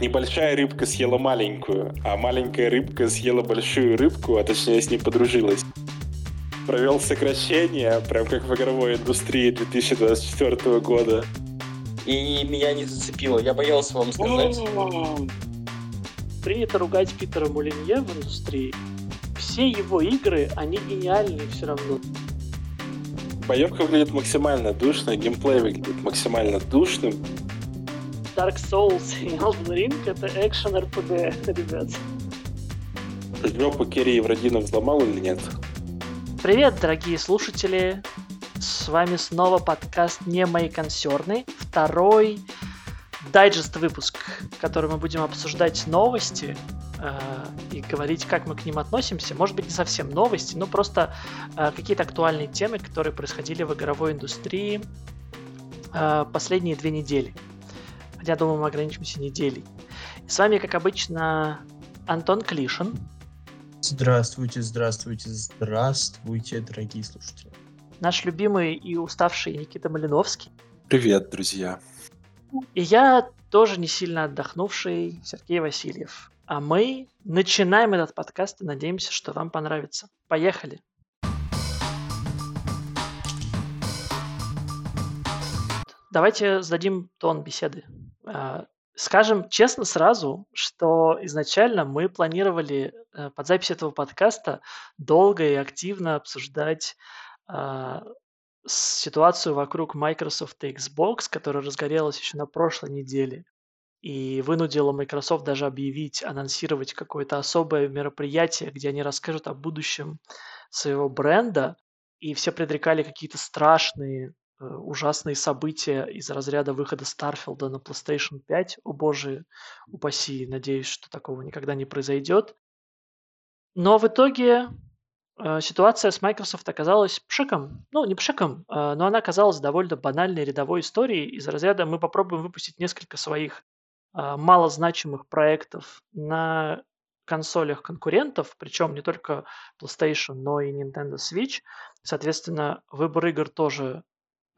Небольшая рыбка съела маленькую, а маленькая рыбка съела большую рыбку, а точнее с ней подружилась. Провел сокращение, прям как в игровой индустрии 2024 года. И меня не зацепило. Я боялся вам сказать. Принято ругать Питера Мулинье в индустрии. Все его игры, они гениальные все равно. Боевка выглядит максимально душно, геймплей выглядит максимально душным. Dark Souls и Elden Ring это экшен RPG, ребят. Жопу Керри Евродинов взломал или нет? Привет, дорогие слушатели! С вами снова подкаст «Не мои консерны», второй дайджест выпуск, в котором мы будем обсуждать новости э, и говорить, как мы к ним относимся. Может быть, не совсем новости, но просто э, какие-то актуальные темы, которые происходили в игровой индустрии э, последние две недели. Хотя, думаю, мы ограничимся неделей. И с вами, как обычно, Антон Клишин. Здравствуйте, здравствуйте, здравствуйте, дорогие слушатели. Наш любимый и уставший Никита Малиновский. Привет, друзья. И я тоже не сильно отдохнувший Сергей Васильев. А мы начинаем этот подкаст и надеемся, что вам понравится. Поехали! Давайте сдадим тон беседы. А, скажем честно сразу, что изначально мы планировали э, под запись этого подкаста долго и активно обсуждать а, ситуацию вокруг Microsoft и Xbox, которая разгорелась еще на прошлой неделе и вынудила Microsoft даже объявить, анонсировать какое-то особое мероприятие, где они расскажут о будущем своего бренда, и все предрекали какие-то страшные ужасные события из разряда выхода Старфилда на PlayStation 5. О боже упаси, надеюсь, что такого никогда не произойдет. Но в итоге э, ситуация с Microsoft оказалась пшиком. Ну, не пшиком, э, но она оказалась довольно банальной рядовой историей. Из разряда мы попробуем выпустить несколько своих э, малозначимых проектов на консолях конкурентов, причем не только PlayStation, но и Nintendo Switch. Соответственно, выбор игр тоже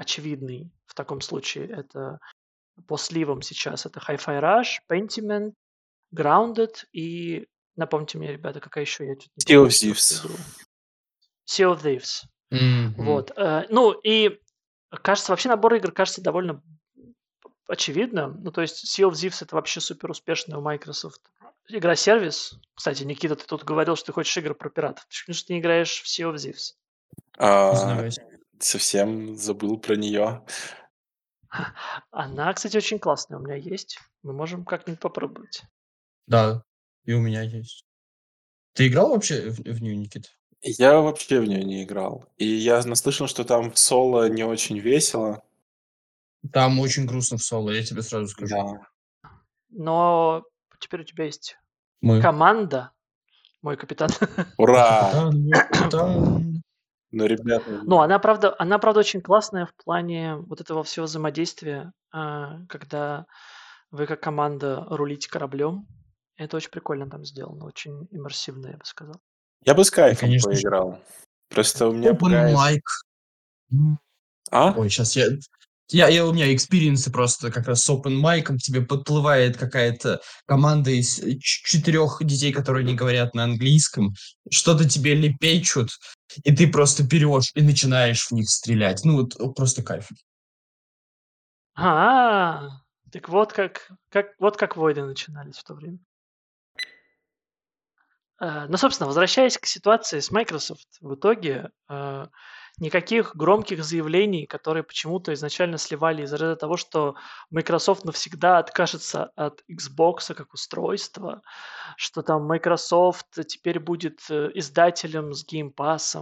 очевидный в таком случае. Это по сливам сейчас. Это Hi-Fi Rush, Pentiment, Grounded и... Напомните мне, ребята, какая еще я не Sea of Thieves. Sea of Thieves. Mm-hmm. Вот. Э, ну и кажется, вообще набор игр кажется довольно очевидно. Ну, то есть Sea of Thieves это вообще супер успешная у Microsoft игра-сервис. Кстати, Никита, ты тут говорил, что ты хочешь игры про пиратов. Почему же ты не играешь в Sea of Thieves? А, совсем забыл про нее. Она, кстати, очень классная у меня есть. Мы можем как-нибудь попробовать. Да, и у меня есть. Ты играл вообще в, в нее, Никит? Я вообще в нее не играл. И я наслышан, что там в соло не очень весело. Там очень грустно в соло, я тебе сразу скажу. Да. Но теперь у тебя есть Мы. команда, мой капитан. Ура! Капитан, мой капитан. Но, ребята... Ну, она правда, она правда очень классная в плане вот этого всего взаимодействия, а, когда вы как команда рулите кораблем. Это очень прикольно там сделано, очень иммерсивно, я бы сказал. Я бы с кайфом Конечно. поиграл. Просто у меня... Open mic. А? Ой, сейчас я... Я, я, у меня experience'ы просто как раз с open mic, тебе подплывает какая-то команда из четырех детей, которые не говорят на английском, что-то тебе лепечут, и ты просто берешь и начинаешь в них стрелять. Ну, вот просто кайф. А, так вот как, как, вот как войны начинались в то время. Э, ну, собственно, возвращаясь к ситуации с Microsoft, в итоге э, никаких громких заявлений, которые почему-то изначально сливали из-за того, что Microsoft навсегда откажется от Xbox как устройства, что там Microsoft теперь будет э, издателем с Game Pass,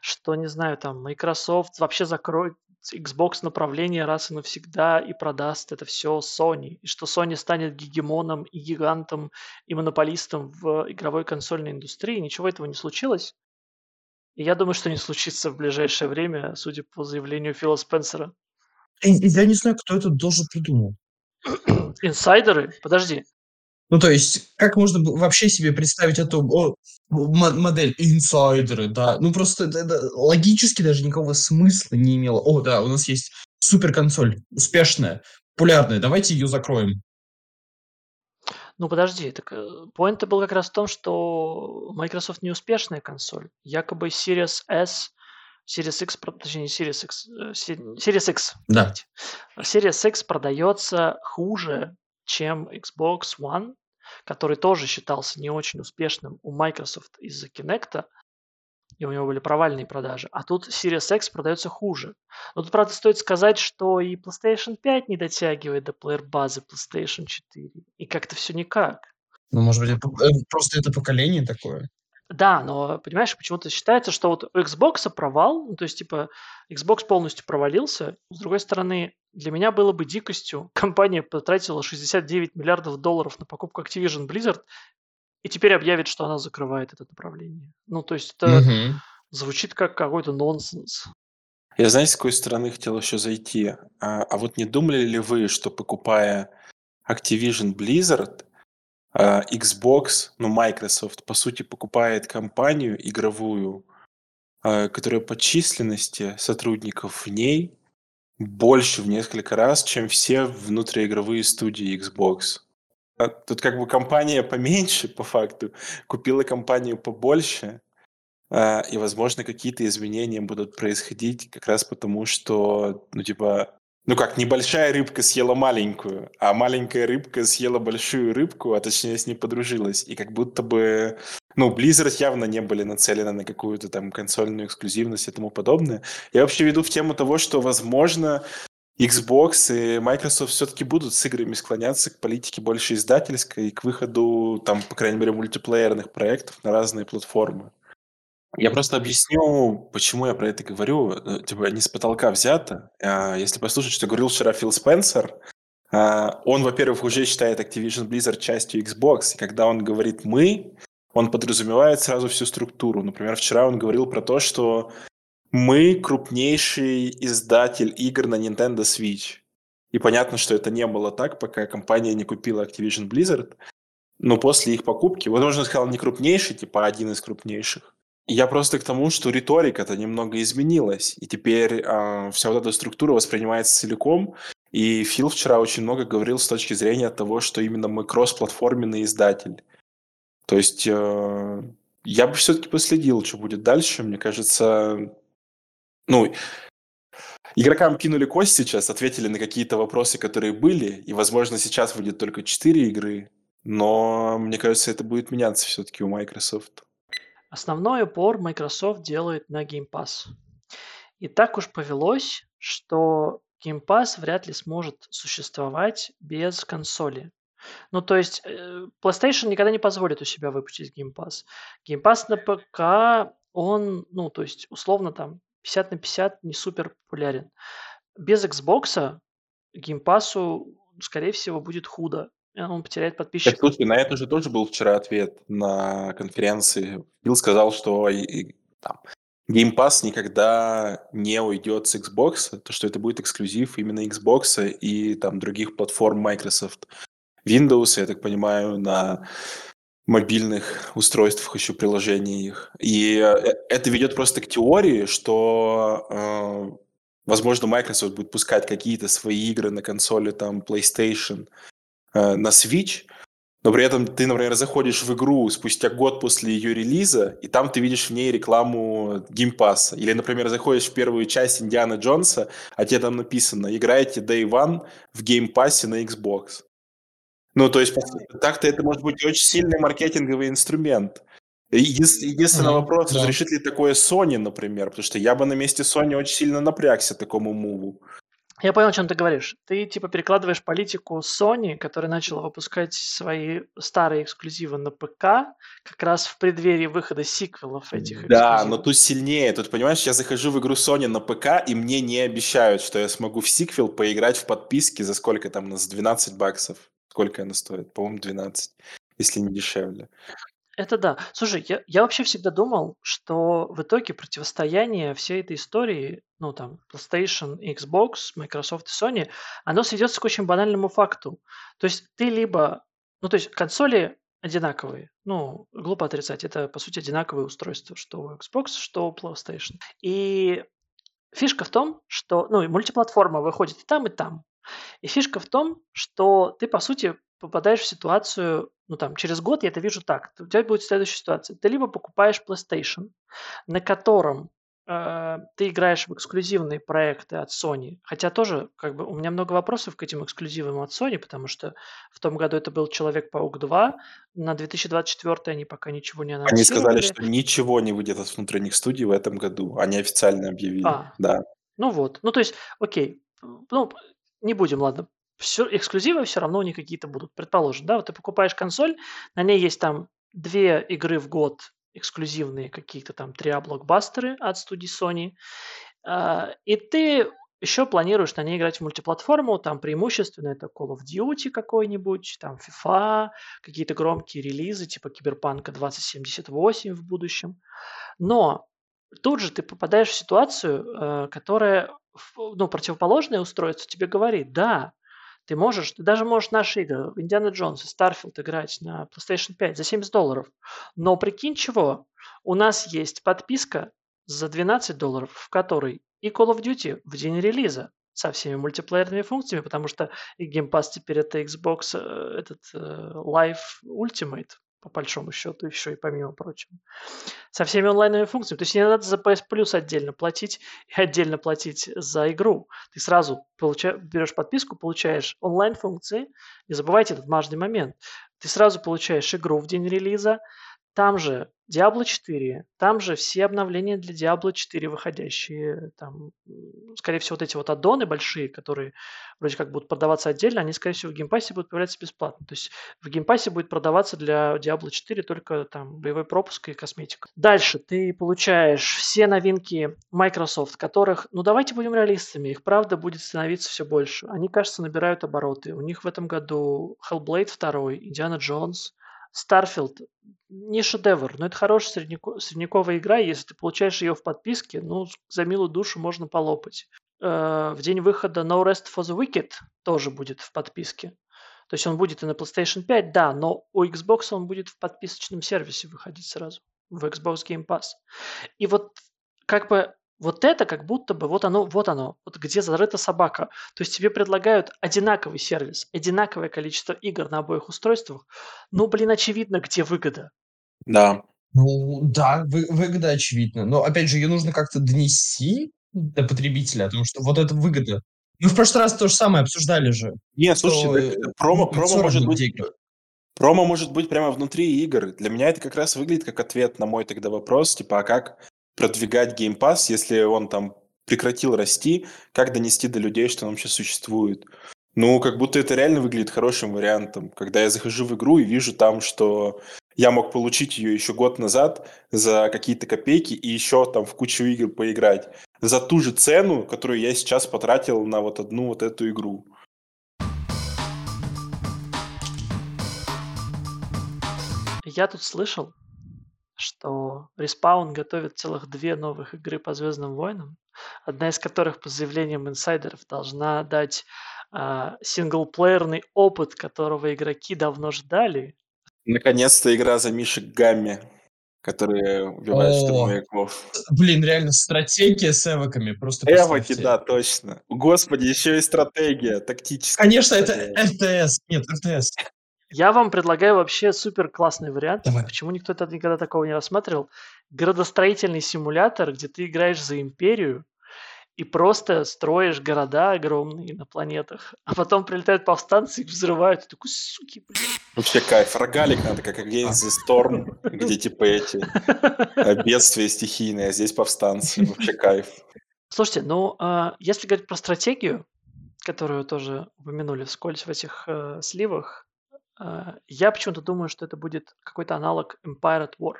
что, не знаю, там Microsoft вообще закроет Xbox направление раз и навсегда и продаст это все Sony. И что Sony станет гегемоном и гигантом и монополистом в игровой консольной индустрии. Ничего этого не случилось. И я думаю, что не случится в ближайшее время, судя по заявлению Фила Спенсера. Я не знаю, кто это должен придумал. Инсайдеры? Подожди. Ну, то есть, как можно вообще себе представить эту о, модель инсайдеры, да? Ну, просто это, это логически даже никакого смысла не имело. О, да, у нас есть суперконсоль, успешная, популярная, давайте ее закроем. Ну, подожди, так поинт был как раз в том, что Microsoft неуспешная консоль. Якобы Series S, Series X, точнее, Series X, э, Series X, Да. Series X продается хуже, чем Xbox One, который тоже считался не очень успешным у Microsoft из-за Kinect, и у него были провальные продажи. А тут Series X продается хуже. Но тут, правда, стоит сказать, что и PlayStation 5 не дотягивает до плеер-базы PlayStation 4. И как-то все никак. Ну, может быть, это, э, просто это поколение такое. Да, но, понимаешь, почему-то считается, что вот у Xbox провал, ну, то есть, типа, Xbox полностью провалился. С другой стороны, для меня было бы дикостью. Компания потратила 69 миллиардов долларов на покупку Activision Blizzard и теперь объявит, что она закрывает это направление. Ну, то есть это Мгм. звучит как какой-то нонсенс. Я, знаете, с какой стороны хотел еще зайти? А, а вот не думали ли вы, что покупая Activision Blizzard, а, Xbox, ну, Microsoft, по сути, покупает компанию игровую, а, которая по численности сотрудников в ней больше в несколько раз, чем все внутриигровые студии Xbox. А Тут как бы компания поменьше, по факту, купила компанию побольше, а, и, возможно, какие-то изменения будут происходить как раз потому, что, ну, типа, ну как, небольшая рыбка съела маленькую, а маленькая рыбка съела большую рыбку, а точнее с ней подружилась. И как будто бы, ну, Blizzard явно не были нацелены на какую-то там консольную эксклюзивность и тому подобное. Я вообще веду в тему того, что, возможно, Xbox и Microsoft все-таки будут с играми склоняться к политике больше издательской и к выходу, там, по крайней мере, мультиплеерных проектов на разные платформы. Я просто объясню, почему я про это говорю. Э, Типа, не с потолка взято. А, Если послушать, что говорил вчера Фил Спенсер, а, он, во-первых, уже считает Activision Blizzard частью Xbox, и когда он говорит «мы», он подразумевает сразу всю структуру. Например, вчера он говорил про то, что мы крупнейший издатель игр на Nintendo Switch. И понятно, что это не было так, пока компания не купила Activision Blizzard. Но после их покупки, возможно, сказал не крупнейший, типа один из крупнейших. Я просто к тому, что риторика-то немного изменилась, и теперь а, вся вот эта структура воспринимается целиком. И Фил вчера очень много говорил с точки зрения того, что именно мы кроссплатформенный издатель. То есть э, я бы все-таки последил, что будет дальше. Мне кажется, ну, игрокам кинули кость сейчас, ответили на какие-то вопросы, которые были, и, возможно, сейчас выйдет только 4 игры, но мне кажется, это будет меняться все-таки у Microsoft. Основной упор Microsoft делает на Game Pass. И так уж повелось, что Game Pass вряд ли сможет существовать без консоли. Ну, то есть э, PlayStation никогда не позволит у себя выпустить Game Pass. Game Pass на ПК, он, ну, то есть, условно, там, 50 на 50 не супер популярен. Без Xbox Pass, скорее всего, будет худо. Он потеряет Так, подписчиков. слушай, на это же тоже был вчера ответ на конференции. Фил сказал, что и- и там, Game Pass никогда не уйдет с Xbox, то что это будет эксклюзив именно Xbox и там других платформ Microsoft. Windows, я так понимаю, на мобильных устройствах еще их. И э, это ведет просто к теории, что, э, возможно, Microsoft будет пускать какие-то свои игры на консоли там PlayStation, э, на Switch, но при этом ты, например, заходишь в игру спустя год после ее релиза, и там ты видишь в ней рекламу геймпасса. Или, например, заходишь в первую часть Индиана Джонса, а тебе там написано «Играйте Day One в Game Pass'е на Xbox». Ну, то есть, так-то это может быть очень сильный маркетинговый инструмент. Един- Единственный Мгм, вопрос, да. разрешит ли такое Sony, например, потому что я бы на месте Sony очень сильно напрягся такому move'у. Я понял, о чем ты говоришь. Ты типа перекладываешь политику Sony, которая начала выпускать свои старые эксклюзивы на ПК, как раз в преддверии выхода сиквелов этих Да, но тут сильнее. Тут, понимаешь, я захожу в игру Sony на ПК, и мне не обещают, что я смогу в сиквел поиграть в подписке за сколько там, за 12 баксов. Сколько она стоит? По-моему, 12, если не дешевле. Это да. Слушай, я, я вообще всегда думал, что в итоге противостояние всей этой истории, ну там, PlayStation, Xbox, Microsoft и Sony, оно сведется к очень банальному факту. То есть ты либо, ну то есть консоли одинаковые, ну глупо отрицать, это по сути одинаковые устройства, что у Xbox, что у PlayStation. И фишка в том, что, ну и мультиплатформа выходит и там, и там. И фишка в том, что ты, по сути, попадаешь в ситуацию, ну там, через год я это вижу так. У тебя будет следующая ситуация. Ты либо покупаешь PlayStation, на котором э, ты играешь в эксклюзивные проекты от Sony. Хотя тоже, как бы, у меня много вопросов к этим эксклюзивам от Sony, потому что в том году это был Человек-паук 2, на 2024 они пока ничего не анонсировали. Они сказали, что ничего не выйдет от внутренних студий в этом году. Они официально объявили. А, Да. ну вот. Ну, то есть, окей. Ну, не будем, ладно. Все, эксклюзивы все равно не какие-то будут. Предположим, да, вот ты покупаешь консоль, на ней есть там две игры в год эксклюзивные, какие-то там три блокбастеры от студии Sony, а, и ты еще планируешь на ней играть в мультиплатформу, там преимущественно это Call of Duty какой-нибудь, там FIFA, какие-то громкие релизы типа Киберпанка 2078 в будущем. Но тут же ты попадаешь в ситуацию, э, которая, ну, противоположное устройство тебе говорит, да, ты можешь, ты даже можешь наши игры, Индиана Джонс и Starfield играть на PlayStation 5 за 70 долларов. Но прикинь чего, у нас есть подписка за 12 долларов, в которой и Call of Duty в день релиза со всеми мультиплеерными функциями, потому что и Game Pass теперь это Xbox, э, этот э, Live Ultimate, по большому счету, еще и помимо прочего. Со всеми онлайновыми функциями. То есть не надо за PS Plus отдельно платить и отдельно платить за игру. Ты сразу получа- берешь подписку, получаешь онлайн-функции. Не забывайте этот важный момент. Ты сразу получаешь игру в день релиза, там же Diablo 4, там же все обновления для Diablo 4 выходящие, там, скорее всего, вот эти вот аддоны большие, которые вроде как будут продаваться отдельно, они, скорее всего, в Game Pass'е будут появляться бесплатно. То есть в Game Pass'е будет продаваться для Diablo 4 только там боевой пропуск и косметика. Дальше ты получаешь все новинки Microsoft, которых, ну давайте будем реалистами, их правда будет становиться все больше. Они, кажется, набирают обороты. У них в этом году Hellblade 2, Indiana Jones, Starfield не шедевр, но это хорошая среднеко- средневековая игра. Если ты получаешь ее в подписке, ну, за милую душу можно полопать. Э, В день выхода No Rest for the Wicked тоже будет в подписке. То есть он будет и на PlayStation 5, да, но у Xbox он будет в подписочном сервисе выходить сразу, в Xbox Game Pass. И вот как бы вот это как будто бы, вот оно, вот оно, вот где зарыта собака. То есть тебе предлагают одинаковый сервис, одинаковое количество игр на обоих устройствах. Ну, блин, очевидно, где выгода. Да. Ну, да, вы- выгода очевидна. Но, опять же, ее нужно как-то донести до потребителя, потому что вот это выгода. Мы в прошлый раз то же самое обсуждали же. Не, что, слушайте, так промо, ну, промо может быть игра. Промо может быть прямо внутри игр. Для меня это как раз выглядит как ответ на мой тогда вопрос, типа, а как продвигать Game Pass, если он там прекратил расти, как донести до людей, что он вообще существует? Ну, как будто это реально выглядит хорошим вариантом. Когда я захожу в игру и вижу там, что я мог получить ее еще год назад за какие-то копейки и еще там в кучу игр поиграть. За ту же цену, которую я сейчас потратил на вот одну вот эту игру. Я тут слышал, что Respawn готовит целых две новых игры по Звездным войнам, одна из которых, по заявлениям инсайдеров, должна дать а, синглплеерный опыт, которого игроки давно ждали. Наконец-то игра за Мишек Гамми, которые убивают штурмовиков. Блин, реально, стратегия с эвоками. Просто Эвоки, да, точно. Господи, еще и стратегия, тактическая. Конечно, это стратегия. РТС. Нет, РТС. Я вам предлагаю вообще супер классный вариант. Давай. Почему никто это никогда такого не рассматривал? Градостроительный симулятор, где ты играешь за империю и просто строишь города огромные на планетах, а потом прилетают повстанцы и взрывают. Ты такой, суки, блин. Вообще кайф. Рогалик надо, как Against the Storm, где типа эти э, бедствия стихийные, а здесь повстанцы. Вообще кайф. Слушайте, ну, а, если говорить про стратегию, которую тоже упомянули вскользь в этих э, сливах, я почему-то думаю, что это будет какой-то аналог Empire at War.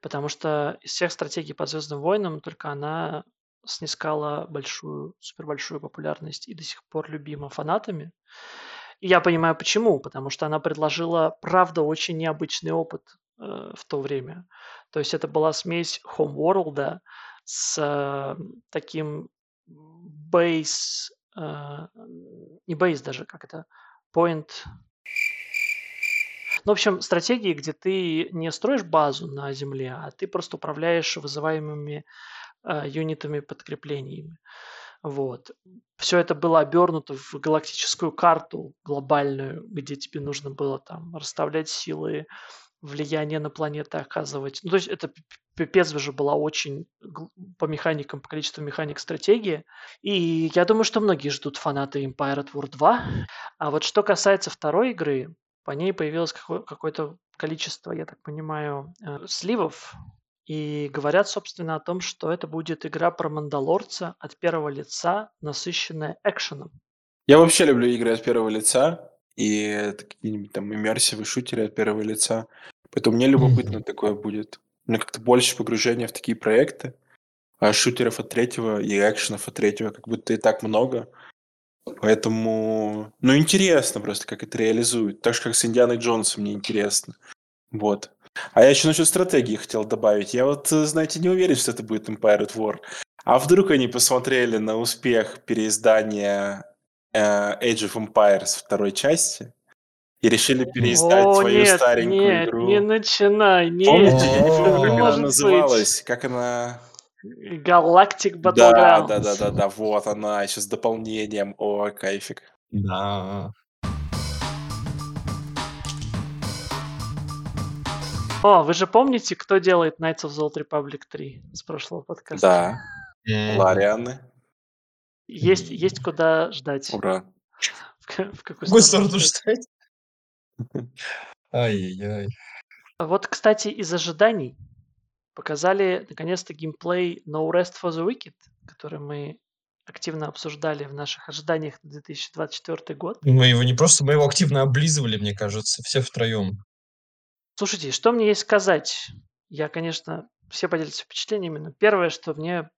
Потому что из всех стратегий по Звездным войнам только она снискала большую, супер большую популярность и до сих пор любима фанатами. И я понимаю почему, потому что она предложила, правда, очень необычный опыт э, в то время. То есть это была смесь Homeworld с э, таким бейс, э, не бейс даже, как это, point. Ну, в общем, стратегии, где ты не строишь базу на земле, а ты просто управляешь вызываемыми э, юнитами подкреплениями. Вот. Все это было обернуто в галактическую карту глобальную, где тебе нужно было там расставлять силы, влияние на планеты оказывать. Ну, то есть это пипец же была очень по механикам, по количеству механик стратегии. И я думаю, что многие ждут фанаты Empire at War 2. А вот что касается второй игры, по ней появилось какое-то количество, я так понимаю, э, сливов. И говорят, собственно, о том, что это будет игра про Мандалорца от первого лица, насыщенная экшеном. Я вообще люблю игры от первого лица и какие-нибудь там иммерсивы шутеры от первого лица. Поэтому мне любопытно mm-hmm. такое будет. У меня как-то больше погружения в такие проекты. А шутеров от третьего и экшенов от третьего как будто и так много. Поэтому, ну, интересно просто, как это реализуют. Так же, как с Индианой Джонсом мне интересно. Вот. А я еще насчет стратегии хотел добавить. Я вот, знаете, не уверен, что это будет Empire at War. А вдруг они посмотрели на успех переиздания э, Age of Empires второй части и решили переиздать О, свою нет, старенькую нет, игру. не начинай, нет. Помните, я не помню, как она называлась, как она... Галактик Да, Battlegrounds. да, да, да, да, вот она, еще с дополнением. О, кайфик. Да. О, вы же помните, кто делает Knights of the Old Republic 3 с прошлого подкаста? Да, М, Ларианы. Есть, есть куда ждать. Ура. В, в какую какую сторону ждать? Ай-яй-яй. Вот, кстати, из ожиданий показали наконец-то геймплей No Rest for the Wicked, который мы активно обсуждали в наших ожиданиях на 2024 год. Мы его не просто, мы его активно облизывали, мне кажется, все втроем. Слушайте, что мне есть сказать? Я, конечно, все поделятся впечатлениями, но первое, что мне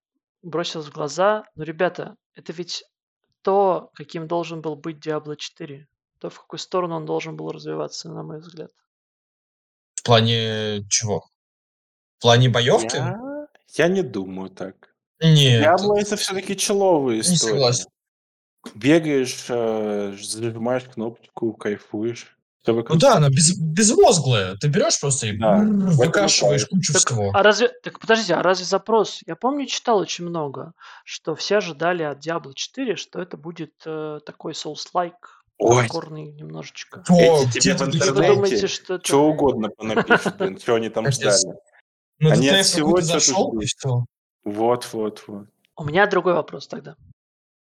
бросилось в глаза, ну, ребята, это ведь то, каким должен был быть Diablo 4, то, в какую сторону он должен был развиваться, на мой взгляд. В плане чего? В плане боевки? Я, я не думаю так. Нет, Диабло это все-таки человая не история. согласен. Бегаешь, э, зажимаешь кнопочку, кайфуешь. Ну да, она без, безмозглая. Ты берешь просто и Да, выкашиваешь кучу Так, всего. а разве, так подождите, а разве запрос? Я помню, читал очень много, что все ожидали от Diablo 4, что это будет э, такой Souls-like, Ой, хардкорный немножечко. О, эти где тебе в интернете думаете, что это... что угодно понапишут, блин, что они там ждали. Ну, Они от всего зашел, и все. Вот, вот, вот. У меня другой вопрос тогда.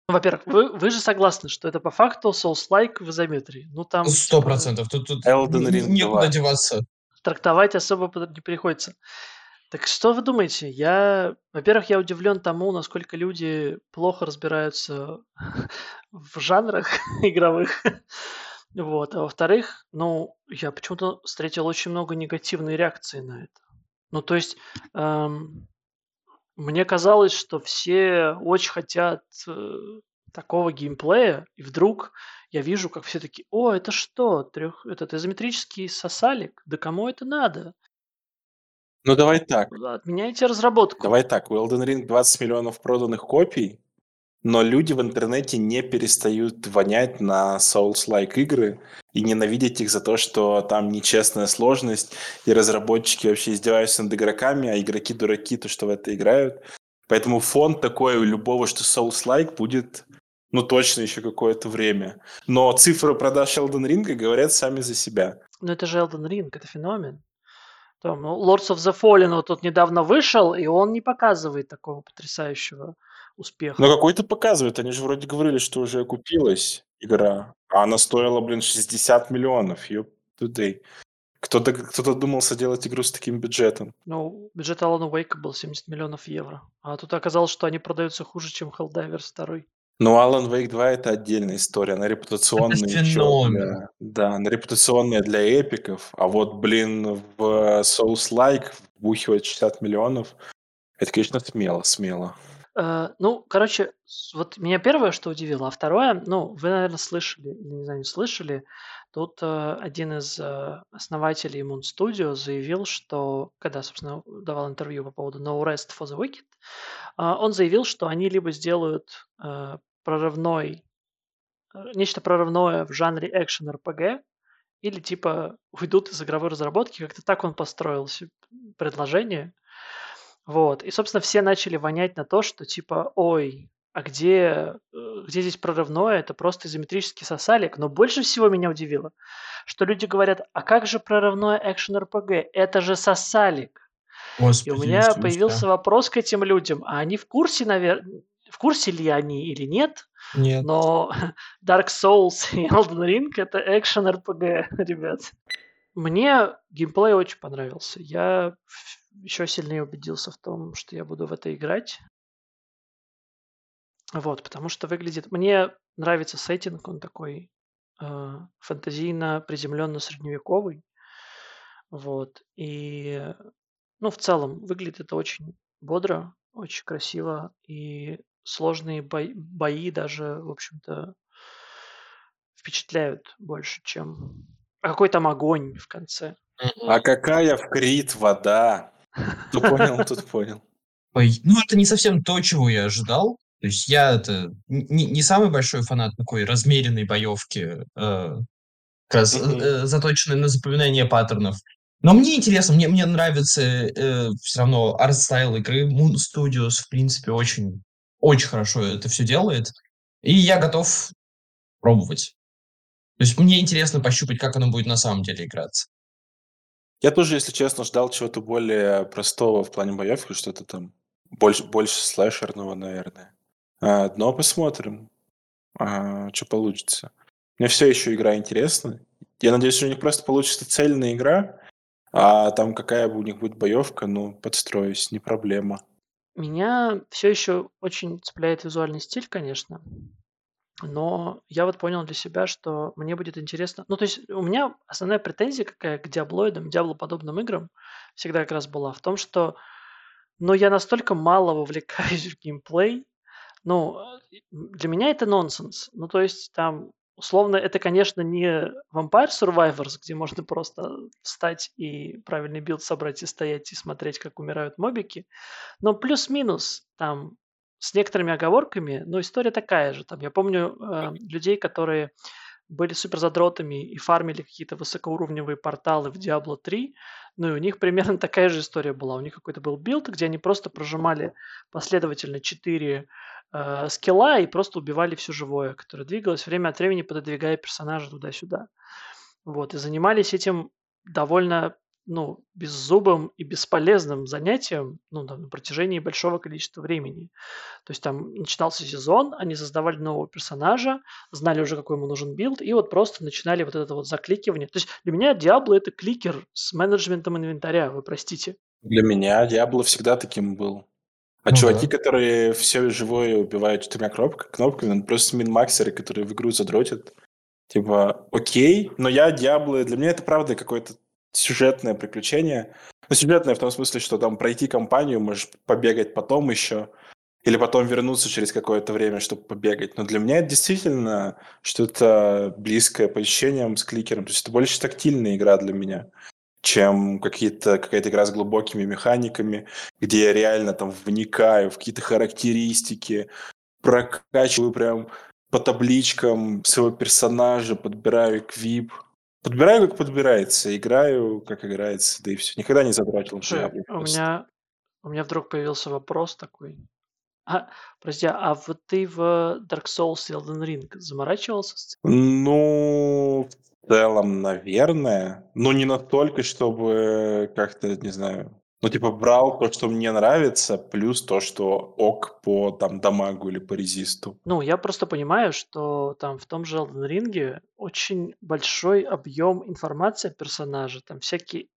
Ну, Во-первых, вы, вы же согласны, что это по факту Souls-like в изометрии. Ну, там, Сто процентов. Тут, тут Elden Ring некуда 2. деваться. трактовать особо не приходится. Так что вы думаете? Я, во-первых, я удивлен тому, насколько люди плохо разбираются в жанрах игровых. Вот. А во-вторых, ну, я почему-то встретил очень много негативной реакции на это. Ну, то есть, эм, мне казалось, что все очень хотят э, такого геймплея, и вдруг я вижу, как все таки о, это что, трех, этот изометрический сосалик, да кому это надо? Ну, давай так. Отменяйте разработку. Давай так. У Elden Ring 20 миллионов проданных копий, но люди в интернете не перестают вонять на Souls-like игры и ненавидеть их за то, что там нечестная сложность, и разработчики вообще издеваются над игроками, а игроки дураки, то, что в это играют. Поэтому фон такой у любого, что Souls-like будет, ну, точно еще какое-то время. Но цифры продаж Elden Ring говорят сами за себя. Но это же Elden Ring, это феномен. Там, ну, Lords of the Fallen вот тут недавно вышел, и он не показывает такого потрясающего успеха. Но какой-то показывает. Они же вроде говорили, что уже окупилась игра. А она стоила, блин, 60 миллионов. Ёп тудей. Кто-то кто думался делать игру с таким бюджетом. Ну, бюджет Alan Wake был 70 миллионов евро. А тут оказалось, что они продаются хуже, чем Helldivers 2. Но Alan Wake 2 это отдельная история. Она репутационная Это еще для... Да, она репутационная для эпиков. А вот, блин, в Souls-like вбухивать 60 миллионов, это, конечно, смело, смело. Э, ну, короче, вот меня первое, что удивило, а второе, ну, вы, наверное, слышали, или не знаю, не слышали, тут э, один из э, основателей Moon Studio заявил, что, когда, собственно, давал интервью по поводу No Rest for the Wicked, э, он заявил, что они либо сделают прорывной, нечто прорывное в жанре экшен RPG, или типа уйдут из игровой разработки, как-то так он построил предложение. Вот. И, собственно, все начали вонять на то, что типа, ой, а где, э, где здесь прорывное, это просто изометрический сосалик. Но больше всего меня удивило, что люди говорят, а как же прорывное экшен РПГ? Это же сосалик. И у меня Господи появился Иисусе. вопрос к этим людям, а они в курсе, наверное, в курсе ли они или нет, Нет. но Dark Souls и Elden Ring это экшен RPG, ребят. Мне геймплей очень понравился. Я еще сильнее убедился в том, что я буду в это играть. Вот, потому что выглядит... Мне нравится сеттинг, он такой э, фэнтезийно приземленно средневековый. Вот. И, ну, в целом, выглядит это очень бодро, очень красиво. И сложные бои, бои даже, в общем-то, впечатляют больше, чем... А какой там огонь в конце. А какая в Крит вода? Кто понял, тот понял. Ой, ну, это не совсем то, чего я ожидал. То есть я это не, не самый большой фанат такой размеренной боевки, э, как раз э, заточенной на запоминание паттернов. Но мне интересно, мне, мне нравится э, все равно арт-стайл игры. Moon Studios, в принципе, очень, очень хорошо это все делает. И я готов пробовать. То есть мне интересно пощупать, как оно будет на самом деле играться. Я тоже, если честно, ждал чего-то более простого в плане боевки, что-то там больше, больше слэшерного, наверное. А, но посмотрим, что получится. Мне все еще игра интересна. Я надеюсь, у них просто получится цельная игра, а там какая у них будет боевка, ну, подстроюсь, не проблема. Меня все еще очень цепляет визуальный стиль, конечно. Но я вот понял для себя, что мне будет интересно. Ну, то есть у меня основная претензия какая к диаблоидам, диаблоподобным играм всегда как раз была в том, что ну, я настолько мало вовлекаюсь в геймплей. Ну, э, для меня это нонсенс. Ну, то есть там условно это, конечно, не Vampire Survivors, где можно просто встать и правильный билд собрать и стоять и смотреть, как умирают мобики. Но плюс-минус там с некоторыми оговорками, но история такая же. Там, я помню э, людей, которые были супер задротами и фармили какие-то высокоуровневые порталы в Diablo 3, ну и у них примерно такая же история была. У них какой-то был билд, где они просто прожимали последовательно 4 э, скилла и просто убивали все живое, которое двигалось, время от времени пододвигая персонажа туда-сюда. Вот, и занимались этим довольно ну, беззубым и бесполезным занятием ну, там, на протяжении большого количества времени. То есть там начинался сезон, они создавали нового персонажа, знали уже, какой ему нужен билд, и вот просто начинали вот это вот закликивание. То есть для меня Diablo это кликер с менеджментом инвентаря, вы простите. Для меня Diablo всегда таким был. А Ну чуваки, да. которые все живое убивают четырьмя кнопками, кнопками, ну, просто минмаксеры, которые в игру задротят. Типа, окей, но я Диабло, для меня это правда какое-то сюжетное приключение. Ну, сюжетное в том смысле, что там пройти кампанию, можешь побегать потом еще, или потом вернуться через какое-то время, чтобы побегать. Но для меня это действительно что-то близкое по ощущениям с кликером. То есть это больше тактильная игра для меня, чем какие-то, какая-то игра с глубокими механиками, где я реально там вникаю в какие-то характеристики, прокачиваю прям по табличкам своего персонажа, подбираю эквип. Подбираю, как подбирается, играю, как играется, да и все. Никогда не затратил Diablo у меня, у меня вдруг появился вопрос такой. А, подожди, а вот ты в Dark Souls и Elden Ring заморачивался? Ну, в целом, наверное. Но не настолько, чтобы как-то, не знаю, ну, типа, брал то, что мне нравится, плюс то, что ок по там дамагу или по резисту. Ну, я просто понимаю, что там в том же Elden Ring очень большой объем информации о персонаже, там всякие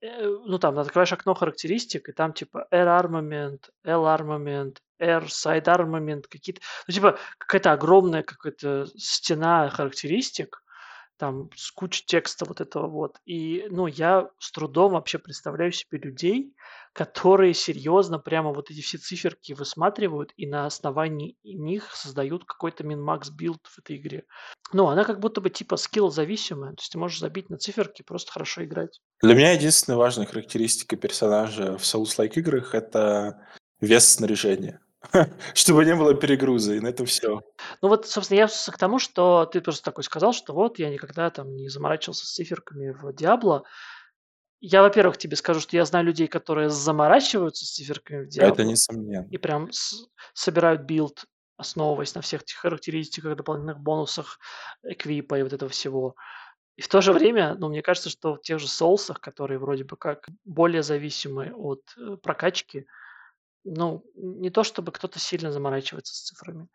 э, ну, там, открываешь окно характеристик, и там, типа, R-армамент, L-армамент, R-side армамент, какие-то... Ну, типа, какая-то огромная какая-то стена характеристик, там, с кучей текста вот этого вот. И, ну, я с трудом вообще представляю себе людей, которые серьезно прямо вот эти все циферки высматривают и на основании них создают какой-то min-max build в этой игре. Ну, она как будто бы типа скилл зависимая, то есть ты можешь забить на циферки, просто хорошо играть. Для меня единственная важная характеристика персонажа в Souls-like играх — это вес снаряжения. Чтобы не было перегруза, и на этом все. Ну вот, собственно, я к тому, что ты просто такой сказал, что вот я никогда там не заморачивался с циферками в Диабло. Я, во-первых, тебе скажу, что я знаю людей, которые заморачиваются с циферками в Это Диабло несомненно. и прям собирают билд основываясь на всех этих характеристиках, дополнительных бонусах, эквипа и вот этого всего. И в то же время, ну, мне кажется, что в тех же соулсах, которые вроде бы как более зависимы от э, прокачки, ну, не то чтобы кто-то сильно заморачивается с цифрами.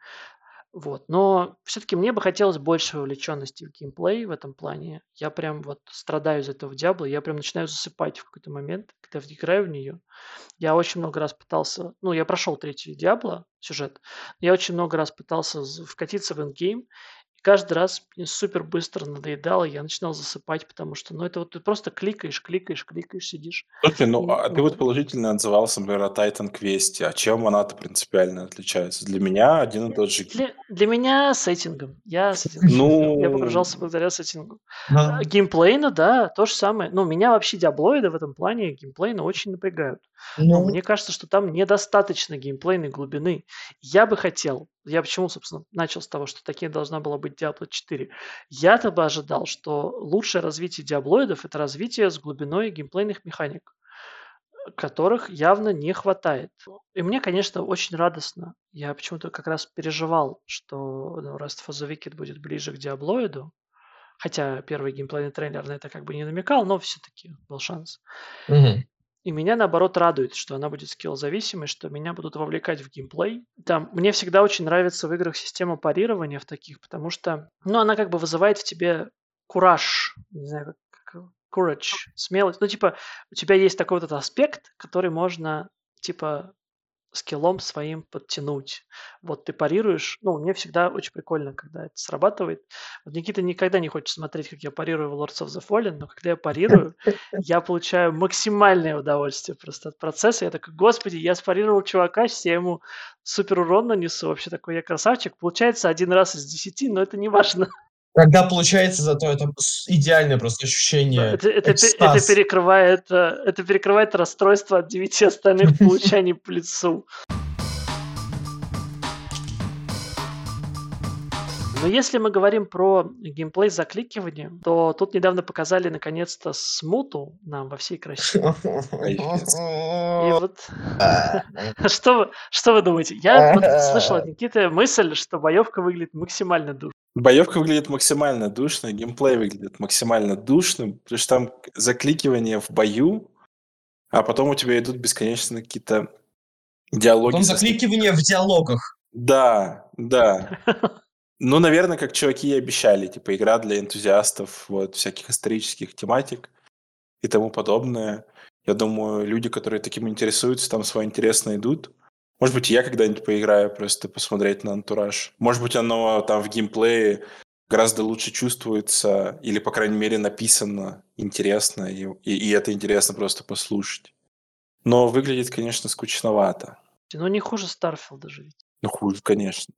Вот. Но все-таки мне бы хотелось больше вовлеченности в геймплей в этом плане. Я прям вот страдаю из этого Диабло, я прям начинаю засыпать в какой-то момент, когда играю в нее. Я очень много раз пытался, ну, я прошел третий Диабло, сюжет, я очень много раз пытался вкатиться в эндгейм, каждый раз мне супер быстро надоедало, я начинал засыпать, потому что, ну, это вот ты просто кликаешь, кликаешь, кликаешь, сидишь. Слушай, ну, а ты вот положительно отзывался, например, о Titan Quest. А чем она-то принципиально отличается? Для меня один и тот же. Для, для меня сеттингом. Я сеттингом. Ну... Я погружался благодаря сеттингу. А, геймплейно, да, то же самое. Ну, меня вообще диаблоиды в этом плане геймплейно очень напрягают. Но ну. мне кажется, что там недостаточно геймплейной глубины. Я бы хотел, я почему, собственно, начал с того, что такие должна была быть Diablo 4. Я-то бы ожидал, что лучшее развитие диаблоидов – это развитие с глубиной геймплейных механик, которых явно не хватает. И мне, конечно, очень радостно. Я почему-то как раз переживал, что ну, Rest for the Wicked будет ближе к диаблоиду, хотя первый геймплейный трейлер на это как бы не намекал, но все-таки был шанс. Угу. И меня, наоборот, радует, что она будет скилл-зависимой, что меня будут вовлекать в геймплей. Там, мне всегда очень нравится в играх система парирования в таких, потому что, ну, она как бы вызывает в тебе кураж, не знаю, как, courage, смелость. Ну, типа, у тебя есть такой вот этот аспект, который можно, типа, скиллом своим подтянуть. Вот ты парируешь. Ну, мне всегда очень прикольно, когда это срабатывает. Вот Никита никогда не хочет смотреть, как я парирую в Lords of the Fallen, но когда я парирую, я получаю максимальное удовольствие просто от процесса. Я такой, господи, я спарировал чувака, сейчас я ему супер урон нанесу. Вообще такой я красавчик. Получается один раз из десяти, но это не важно. Когда получается, зато это идеальное просто ощущение. Это, это, это, перекрывает, э, это перекрывает расстройство от девяти остальных получаний по лицу. Но если мы говорим про геймплей с закликиванием, то тут недавно показали наконец-то смуту нам во всей красе. И вот что вы, что вы думаете? Я вот слышал от Никиты мысль, что боевка выглядит максимально душно. Боевка выглядит максимально душно, геймплей выглядит максимально душным, потому что там закликивание в бою, а потом у тебя идут бесконечно какие-то диалоги. Потом закликивание в диалогах. Да, да. Ну, наверное, как чуваки и обещали, типа игра для энтузиастов вот всяких исторических тематик и тому подобное. Я думаю, люди, которые таким интересуются, там свой интерес найдут. Может быть, я когда-нибудь поиграю, просто посмотреть на антураж. Может быть, оно там в геймплее гораздо лучше чувствуется, или, по крайней мере, написано интересно, и, и, и это интересно просто послушать. Но выглядит, конечно, скучновато. Но не хуже Старфилда же ведь. Ну, хуже, конечно.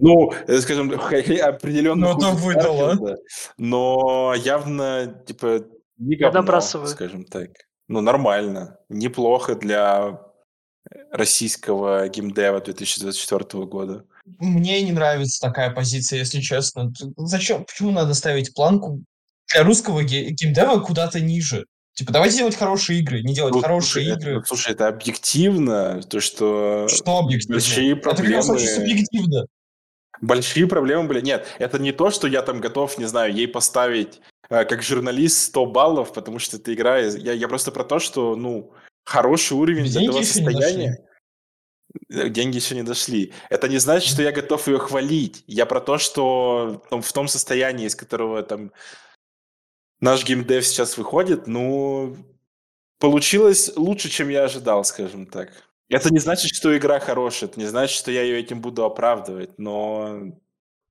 Ну, э, скажем, определенно. Ну, то выдало. Но явно, типа, не говно, скажем так. Ну, нормально. Неплохо для российского геймдева 2024 года. Мне не нравится такая позиция, если честно. Зачем? Почему надо ставить планку для русского геймдева куда-то ниже? Типа, давайте делать хорошие игры, не делать ну, хорошие слушай, игры. Это, слушай, это объективно, то, что... Что объективно? Большие проблемы... Это как субъективно. Большие проблемы были. Нет, это не то, что я там готов, не знаю, ей поставить э, как журналист 100 баллов, потому что это игра... Я, я просто про то, что, ну, хороший уровень Деньги этого состояния. Э, деньги еще не дошли. Это не значит, что я готов ее хвалить. Я про то, что там, в том состоянии, из которого там наш геймдев сейчас выходит, ну, получилось лучше, чем я ожидал, скажем так. Это не значит, что игра хорошая, это не значит, что я ее этим буду оправдывать, но...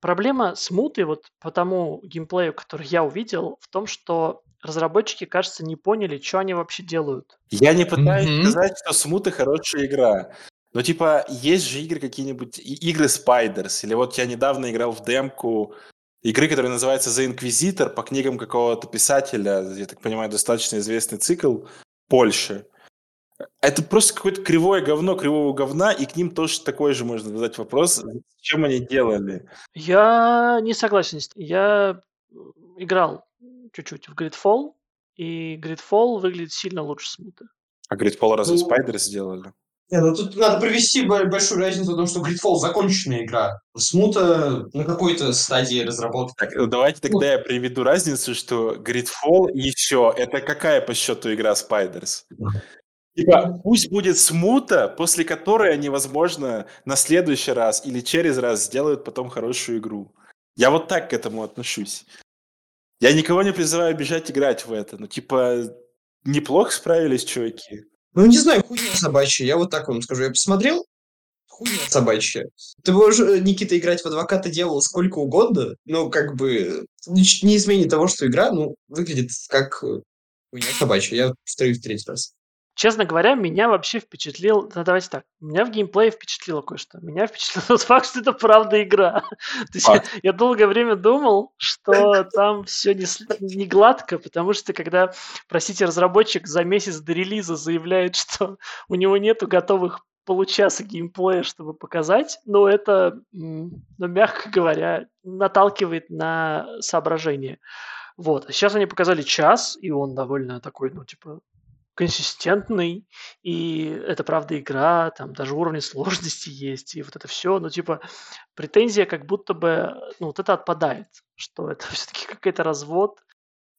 Проблема смуты вот по тому геймплею, который я увидел, в том, что разработчики, кажется, не поняли, что они вообще делают. Я не пытаюсь mm-hmm. сказать, что смута хорошая игра. Но типа есть же игры какие-нибудь, игры Spiders, или вот я недавно играл в демку игры, которая называется The Inquisitor по книгам какого-то писателя, я так понимаю, достаточно известный цикл Польши. Это просто какое-то кривое говно кривого говна, и к ним тоже такой же можно задать вопрос, чем они делали. Я не согласен. Я играл чуть-чуть в Gridfall, и Gridfall выглядит сильно лучше смута. А Gridfall разве ну, Spider сделали? Не, ну тут надо провести большую разницу в том, что Gridfall законченная игра. Смута на какой-то стадии разработки. Так, ну, давайте тогда ну. я приведу разницу, что Gridfall еще это какая по счету игра Spiders? Типа, пусть будет смута, после которой они, возможно, на следующий раз или через раз сделают потом хорошую игру. Я вот так к этому отношусь. Я никого не призываю бежать играть в это. Ну, типа, неплохо справились чуваки. Ну, не знаю, хуйня собачья. Я вот так вам скажу. Я посмотрел, хуйня собачья. Ты можешь, э, Никита, играть в адвоката дьявола сколько угодно, но как бы не изменит того, что игра, ну, выглядит как э, хуйня собачья. Я повторюсь в третий раз. Честно говоря, меня вообще впечатлил... Ну, давайте так. Меня в геймплее впечатлило кое-что. Меня впечатлил тот факт, что это правда игра. То есть я, я долгое время думал, что там все не, не гладко, потому что когда, простите, разработчик за месяц до релиза заявляет, что у него нету готовых получаса геймплея, чтобы показать, но это, ну, мягко говоря, наталкивает на соображение. Вот. А сейчас они показали час, и он довольно такой, ну, типа, консистентный, и это правда игра, там даже уровни сложности есть, и вот это все, ну типа претензия как будто бы, ну вот это отпадает, что это все-таки какой-то развод,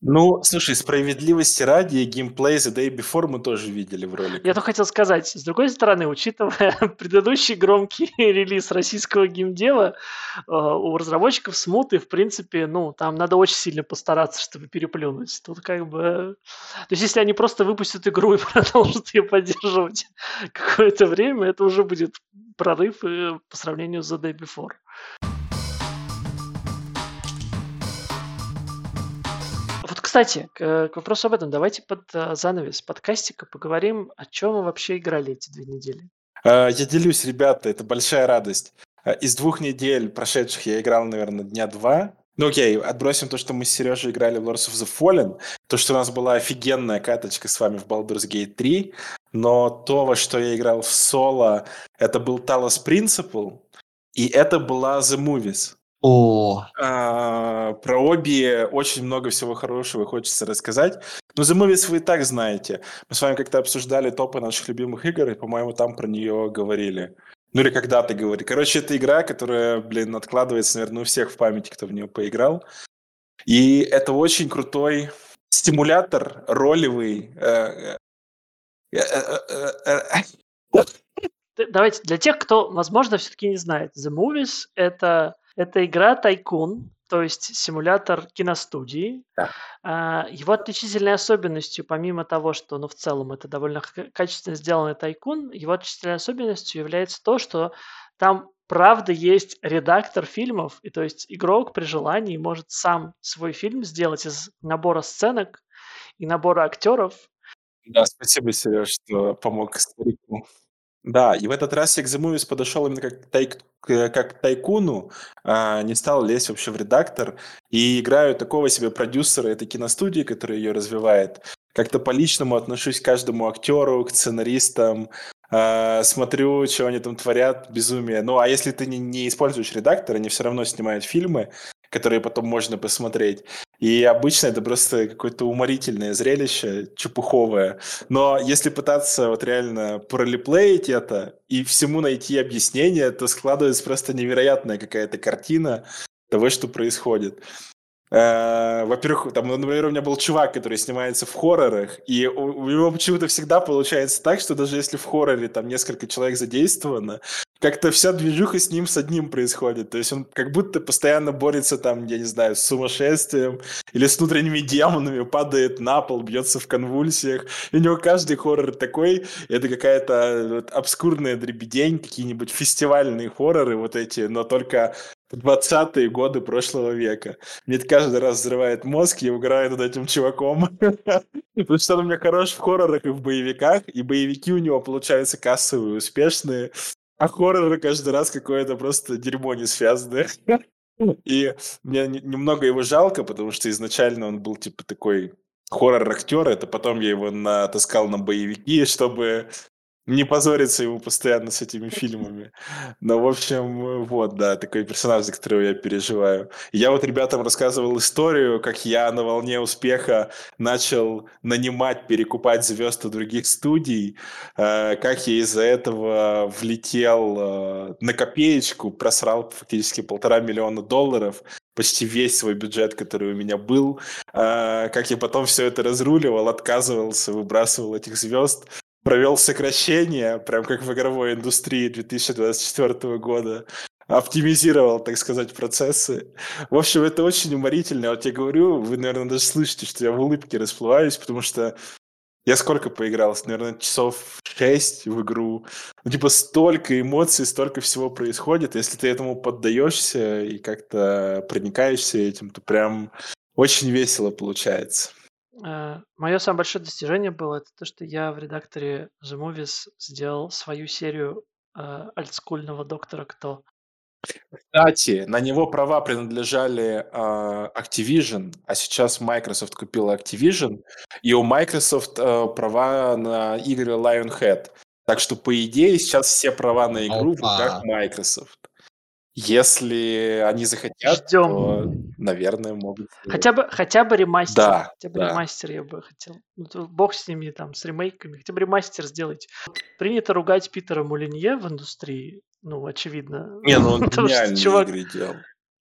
ну, слушай, справедливости ради, геймплей The Day Before мы тоже видели в ролике. Я то хотел сказать, с другой стороны, учитывая предыдущий громкий релиз российского геймдева, э, у разработчиков смуты, в принципе, ну, там надо очень сильно постараться, чтобы переплюнуть. Тут как бы... То есть, если они просто выпустят игру и продолжат ее поддерживать какое-то время, это уже будет прорыв э, по сравнению с The Day Before. Кстати, к, к вопросу об этом, давайте под а, занавес подкастика поговорим, о чем мы вообще играли эти две недели. А, я делюсь, ребята, это большая радость. А, из двух недель прошедших я играл, наверное, дня два. Ну окей, отбросим то, что мы с Сережей играли в Lords of the Fallen, то, что у нас была офигенная каточка с вами в Baldur's Gate 3, но то, во что я играл в соло, это был Talos Principle, и это была The Movies. О. А, про обе очень много всего хорошего хочется рассказать. Но The Movies вы и так знаете. Мы с вами как-то обсуждали топы наших любимых игр, и, по-моему, там про нее говорили. Ну или когда-то говорили. Короче, это игра, которая, блин, откладывается, наверное, у всех в памяти, кто в нее поиграл. И это очень крутой стимулятор ролевый. Э, э, э, давайте, для тех, кто, возможно, все-таки не знает, The Movies — это это игра Тайкун, то есть симулятор киностудии. Да. А, его отличительной особенностью, помимо того, что ну, в целом это довольно качественно сделанный тайкун, его отличительной особенностью является то, что там правда есть редактор фильмов, и то есть игрок при желании может сам свой фильм сделать из набора сценок и набора актеров. Да, спасибо, Сереж, что помог старику. Да, и в этот раз я к The Movies подошел именно как, тайк, как к тайкуну, а не стал лезть вообще в редактор, и играю такого себе продюсера этой киностудии, которая ее развивает. Как-то по-личному отношусь к каждому актеру, к сценаристам, э, смотрю, что они там творят, безумие. Ну, а если ты не, не используешь редактор, они все равно снимают фильмы, которые потом можно посмотреть. И обычно это просто какое-то уморительное зрелище, чепуховое. Но если пытаться вот реально пролиплеить это и всему найти объяснение, то складывается просто невероятная какая-то картина того, что происходит. Э, во-первых, там, например, у меня был чувак, который снимается в хоррорах, и у него почему-то всегда получается так, что даже если в хорроре там несколько человек задействовано, как-то вся движуха с ним с одним происходит. То есть он как будто постоянно борется там, я не знаю, с сумасшествием или с внутренними демонами, падает на пол, бьется в конвульсиях. И у него каждый хоррор такой, это какая-то вот, обскурная дребедень, какие-нибудь фестивальные хорроры вот эти, но только 20-е годы прошлого века. Мне это каждый раз взрывает мозг, я угораю над этим чуваком. Потому что он у меня хорош в хоррорах и в боевиках, и боевики у него получаются кассовые, успешные, а хорроры каждый раз какое-то просто дерьмо не связанное. И мне немного его жалко, потому что изначально он был типа такой хоррор-актер, это потом я его натаскал на боевики, чтобы не позориться ему постоянно с этими фильмами. Но, в общем, вот, да, такой персонаж, за которого я переживаю. Я вот ребятам рассказывал историю, как я на волне успеха начал нанимать, перекупать звезд у других студий, э, как я из-за этого влетел э, на копеечку, просрал фактически полтора миллиона долларов, почти весь свой бюджет, который у меня был, э, как я потом все это разруливал, отказывался, выбрасывал этих звезд, провел сокращение, прям как в игровой индустрии 2024 года, оптимизировал, так сказать, процессы. В общем, это очень уморительно. Вот я говорю, вы, наверное, даже слышите, что я в улыбке расплываюсь, потому что я сколько поиграл? Наверное, часов 6 в игру. Ну, типа, столько эмоций, столько всего происходит. Если ты этому поддаешься и как-то проникаешься этим, то прям очень весело получается. Э, Мое самое большое достижение было это то, что я в редакторе The Movies сделал свою серию э, альтскульного доктора Кто. Кстати, на него права принадлежали э, Activision, а сейчас Microsoft купила Activision, и у Microsoft э, права на игры Lionhead. Так что, по идее, сейчас все права на игру в руках Опа. Microsoft. Если они захотят, Ждем. то, наверное, могут. сделать. Хотя бы, хотя бы ремастер. Да, хотя бы да. ремастер я бы хотел. Ну, бог с ними, там, с ремейками. Хотя бы ремастер сделать. Принято ругать Питера Мулинье в индустрии. Ну, очевидно. Не, ну он Потому что чувак игры делал.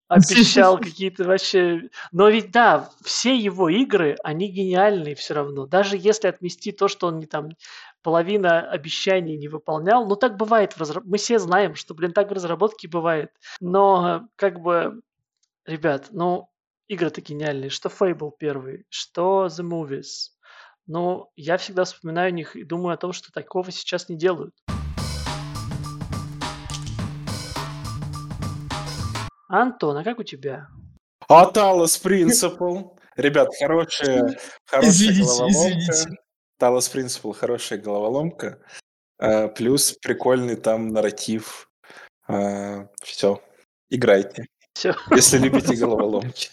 обещал какие-то вообще... Но ведь да, все его игры, они гениальные все равно. Даже если отмести то, что он не там половина обещаний не выполнял. Ну, так бывает. Мы все знаем, что, блин, так в разработке бывает. Но, как бы, ребят, ну, игры-то гениальные. Что Fable первый, что The Movies. Но я всегда вспоминаю них и думаю о том, что такого сейчас не делают. Антон, а как у тебя? А Talos Principle. Ребят, хорошая, хорошая Извините, головоломка. извините. Talos Principle хорошая головоломка. Э, Плюс прикольный там нарратив. Все. Играйте. Все. Если любите головоломки.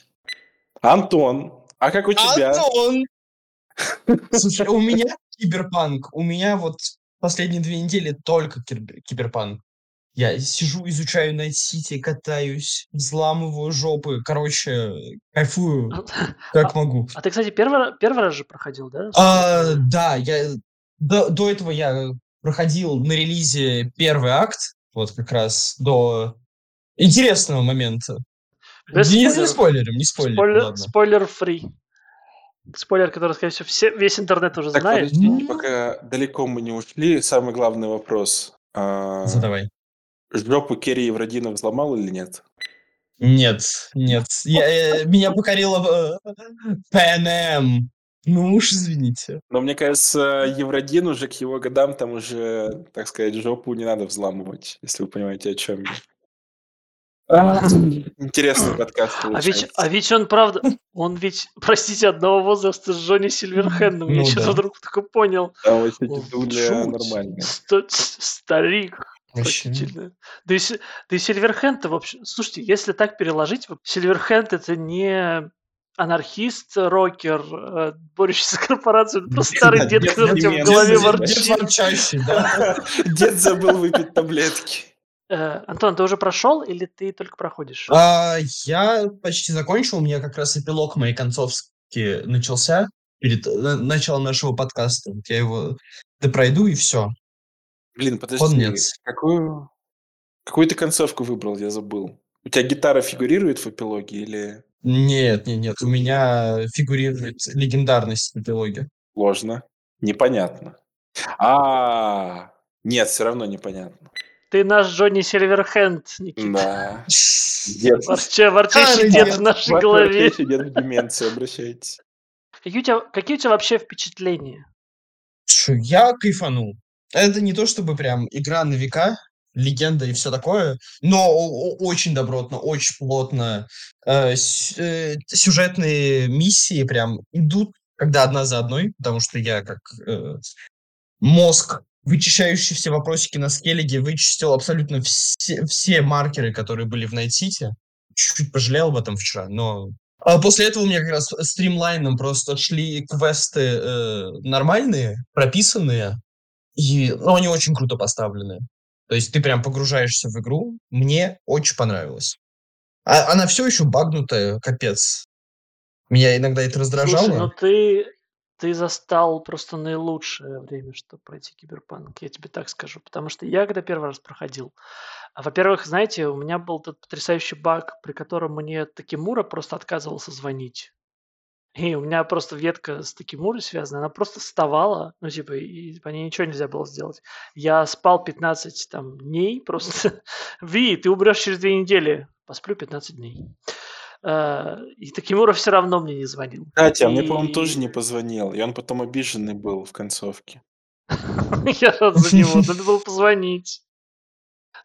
Антон, а как у тебя? Антон! Слушай, у меня киберпанк. У меня вот последние две недели только кибер- киберпанк. Я сижу, изучаю Night City, катаюсь, взламываю жопы. Короче, кайфую, как могу. А ты, кстати, первый, первый раз же проходил, да? А, да, я до, до этого я проходил на релизе первый акт, вот как раз до интересного момента. Без не, не спойлеров. спойлерим, не спойлерим, Спойлер, ладно. спойлер фри. Спойлер, который, скорее всего, все, весь интернет уже Так, знает. подождите, Ну. пока далеко мы не ушли, самый главный вопрос. А, Задавай. Жопу Керри Евродинов взломал или нет? Нет, нет. Я, э, меня покорила э, PNM. Ну уж извините. Но мне кажется, Евродин уже к его годам там уже, так сказать, жопу не надо взламывать, если вы понимаете, о чем я. Интересный подкаст А ведь, получается. а ведь он, правда, он ведь, простите, одного возраста с Джонни Сильверхендом. Я Ну сейчас да. вдруг только понял. Там вообще О, дедуля жуть. нормальная. Ста- с- Старик. Отвратительно. Да и, да и Сильверхенд в общем... Слушайте, если так переложить, Сильверхенд это не анархист, рокер, э, борющийся с корпорацией, это просто старый дед, Дед который у тебя в голове ворчит. Дед ворчащий, да. Дед забыл выпить таблетки. Э, Антон, ты уже прошел или ты только проходишь? А, я почти закончил, у меня как раз эпилог моей концовки начался перед э, началом нашего подкаста. Я его допройду и все. Блин, подожди, Конец. какую, какую ты концовку выбрал, я забыл. У тебя гитара фигурирует в эпилоге или Нет, нет, нет, у меня фигурирует легендарность эпилоге. ложно? Непонятно. А, нет, все равно непонятно. Ты наш Джонни Сильверхенд, Никита. Да. Дед. Ворча, ворчащий дед дед. в нашей голове. ворчащий дед в деменции, обращайтесь. Какие у, тебя, какие у тебя вообще впечатления? Слушай, я кайфанул. Это не то чтобы прям игра на века, легенда и все такое, но очень добротно, очень плотно. Э, э, сюжетные миссии прям идут, когда одна за одной, потому что я как э, мозг, вычищающий все вопросики на скеллиге, вычистил абсолютно все, все маркеры, которые были в City. Чуть-чуть пожалел об этом вчера, но... А после этого у меня как раз стримлайном просто шли квесты э, нормальные, прописанные, И, ну, они очень круто поставлены. То есть ты прям погружаешься в игру. Мне очень понравилось. А она все еще багнутая, капец. Меня иногда это раздражало. Слушай, ну ты, ты застал просто наилучшее время, чтобы пройти киберпанк, я тебе так скажу. Потому что я, когда первый раз проходил, а, во-первых, знаете, у меня был тот потрясающий баг, при котором мне Такимура просто отказывался звонить. И у меня просто ветка с Такимурой связана, она просто вставала, ну, типа, и по ней ничего нельзя было сделать. Я спал 15 там, дней, просто, Ви, ты умрешь через две недели. Посплю 15 дней. А, и Такимура все равно мне не звонил. Кстати, а мне, по-моему, тоже не позвонил, и он потом обиженный был в концовке. Я рад за него, надо было позвонить.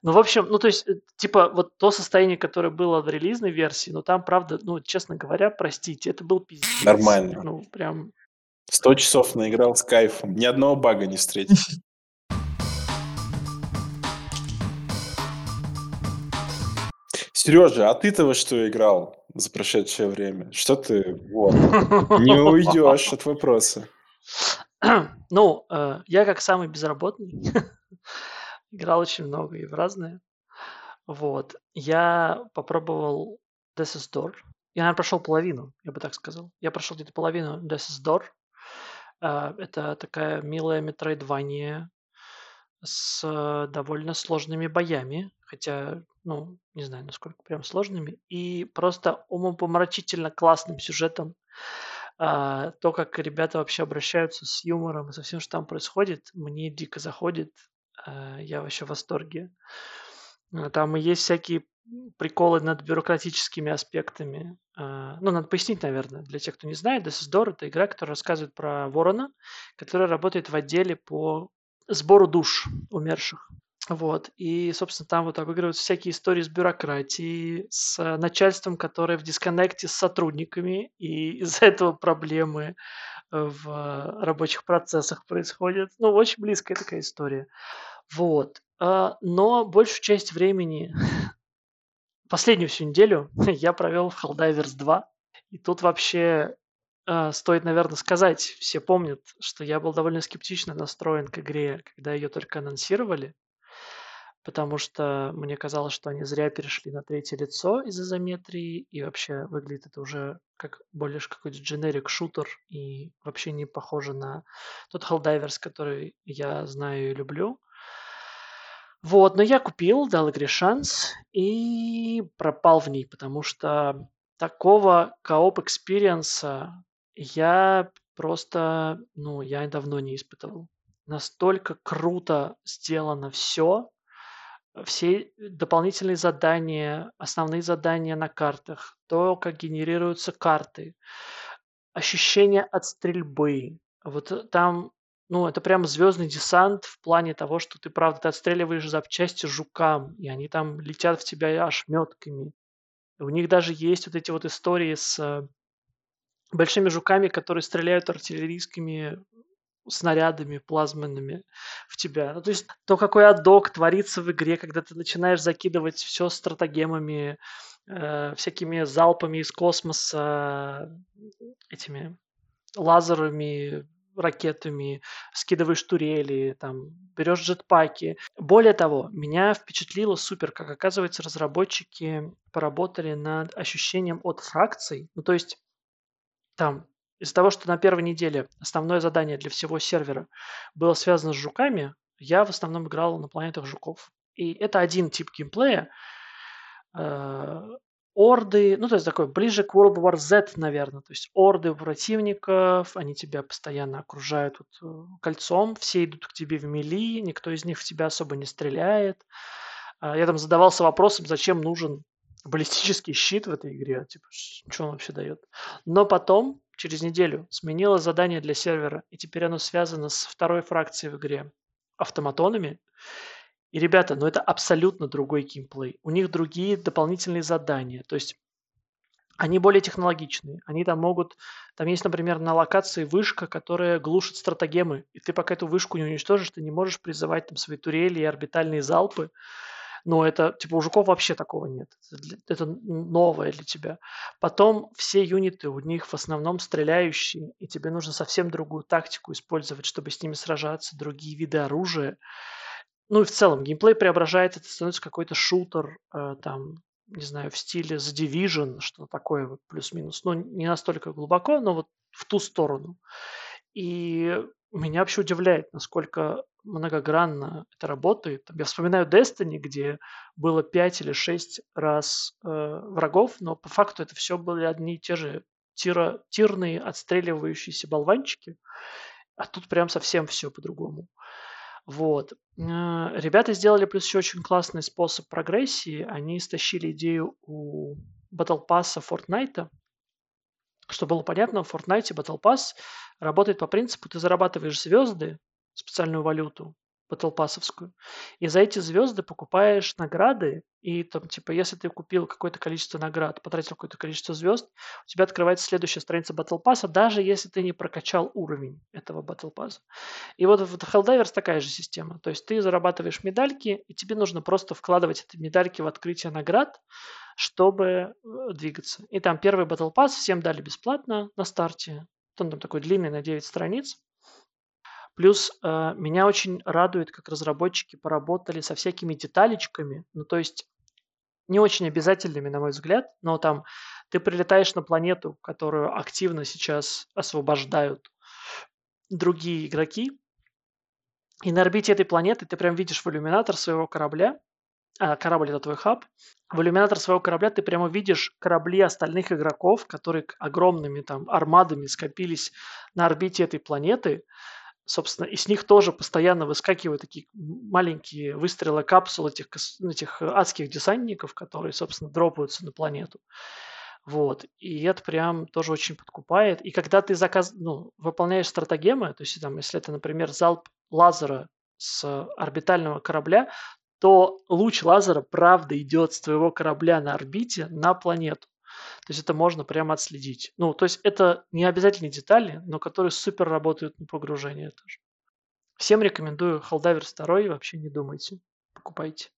Ну, в общем, ну, то есть, э, типа, вот то состояние, которое было в релизной версии, ну, там, правда, ну, честно говоря, простите, это был пиздец. Нормально. Ну, прям... 100 часов наиграл с кайфом, ни одного бага не встретил. Сережа, а ты-то во что играл за прошедшее время? Что ты, вот, не уйдешь от вопроса. Ну, э, я как самый безработный играл очень много и в разные. Вот. Я попробовал Death is Door. Я, наверное, прошел половину, я бы так сказал. Я прошел где-то половину Death is Door. Э, Это такая милая метроидвания с э, довольно сложными боями, хотя, ну, не знаю, насколько прям сложными, и просто умопомрачительно классным сюжетом. А, то, как ребята вообще обращаются с юмором и со всем, что там происходит, мне дико заходит. А, я вообще в восторге. А, Там и есть всякие приколы над бюрократическими аспектами. А, Ну, надо пояснить, наверное, для тех, кто не знает. This is Door– это игра, которая рассказывает про ворона, который работает в отделе по сбору душ умерших. Вот. И, собственно, там вот обыгрываются всякие истории с бюрократией, с начальством, которое в дисконнекте с сотрудниками, и из-за этого проблемы в рабочих процессах происходят. Ну, очень близкая такая история. Вот. А, Но большую часть времени, последнюю всю неделю, я провел в Helldivers 2. И тут вообще а, стоит, наверное, сказать, все помнят, что я был довольно скептично настроен к игре, когда ее только анонсировали, потому что мне казалось, что они зря перешли на третье лицо из изометрии, и вообще выглядит это уже как более какой-то generic шутер, и вообще не похоже на тот Helldivers, который я знаю и люблю. Вот, но я купил, дал игре шанс и пропал в ней, потому что такого co-op experience'а я просто, ну, я давно не испытывал. Настолько круто сделано все, все дополнительные задания, основные задания на картах, то, как генерируются карты, ощущение от стрельбы. Вот там, ну, это прям звездный десант в плане того, что ты, правда, ты отстреливаешь запчасти жукам, и они там летят в тебя ошметками. У них даже есть вот эти вот истории с э, большими жуками, которые стреляют артиллерийскими снарядами плазменными в тебя. Ну, то есть то, какой адок творится в игре, когда ты начинаешь закидывать все стратагемами, э, всякими залпами из космоса, этими лазерами, ракетами, скидываешь турели, там, берешь джетпаки. Более того, меня впечатлило супер, как оказывается, разработчики поработали над ощущением от фракций. Ну, то есть там из-за того, что на первой неделе основное задание для всего сервера было связано с жуками, я в основном играл на планетах жуков. И это один тип геймплея. Орды, ну, то есть такой ближе к World War Z, наверное. То есть орды противников, они тебя постоянно окружают вот, э, кольцом, все идут к тебе в мели, никто из них в тебя особо не стреляет. Э, я там задавался вопросом, зачем нужен баллистический щит в этой игре, типа, что он вообще дает. Но потом, через неделю, сменилось задание для сервера, и теперь оно связано с второй фракцией в игре, автоматонами. И, ребята, ну это абсолютно другой геймплей. У них другие дополнительные задания. То есть они более технологичные. Они там могут... Там есть, например, на локации вышка, которая глушит стратагемы. И ты пока эту вышку не уничтожишь, ты не можешь призывать там свои турели и орбитальные залпы. Но это, типа, у жуков вообще такого нет. Это, это новое для тебя. Потом все юниты у них в основном стреляющие, и тебе нужно совсем другую тактику использовать, чтобы с ними сражаться, другие виды оружия. Ну и в целом геймплей преображается, это становится какой-то шутер, э, там, не знаю, в стиле The Division, что такое вот плюс-минус. Ну, не настолько глубоко, но вот в ту сторону. И меня вообще удивляет, насколько многогранно это работает. Я вспоминаю Destiny, где было 5 или 6 раз э, врагов, но по факту это все были одни и те же тира, тирные отстреливающиеся болванчики, а тут прям совсем все по-другому. Вот. Э, Ребята сделали плюс еще очень классный способ прогрессии. Они стащили идею у Battle Pass Fortnite, чтобы было понятно, в Fortnite Battle Pass работает по принципу, ты зарабатываешь звезды, специальную валюту, батлпассовскую, и за эти звезды покупаешь награды, и там, типа, если ты купил какое-то количество наград, потратил какое-то количество звезд, у тебя открывается следующая страница Pass, даже если ты не прокачал уровень этого Pass. И вот в Helldivers такая же система. То есть ты зарабатываешь медальки, и тебе нужно просто вкладывать эти медальки в открытие наград, чтобы э, двигаться. И там первый Battle Pass всем дали бесплатно на старте. Он там такой длинный на 9 страниц. Плюс э, меня очень радует, как разработчики поработали со всякими деталечками. Ну, то есть не очень обязательными, на мой взгляд, но там ты прилетаешь на планету, которую активно сейчас освобождают другие игроки, и на орбите этой планеты ты прям видишь в иллюминатор своего корабля, а, корабль это твой хаб, в иллюминатор своего корабля ты прямо видишь корабли остальных игроков, которые огромными там армадами скопились на орбите этой планеты, собственно, и с них тоже постоянно выскакивают такие маленькие выстрелы капсул этих, этих адских десантников, которые, собственно, дропаются на планету. Вот. И это прям тоже очень подкупает. И когда ты заказ, ну, выполняешь стратагемы, то есть там, если это, например, залп лазера с орбитального корабля, то луч лазера правда идет с твоего корабля на орбите на планету. То есть это можно прямо отследить. Ну, то есть это не обязательные детали, но которые супер работают на погружение тоже. Всем рекомендую Helldivers 2, вообще не думайте, покупайте.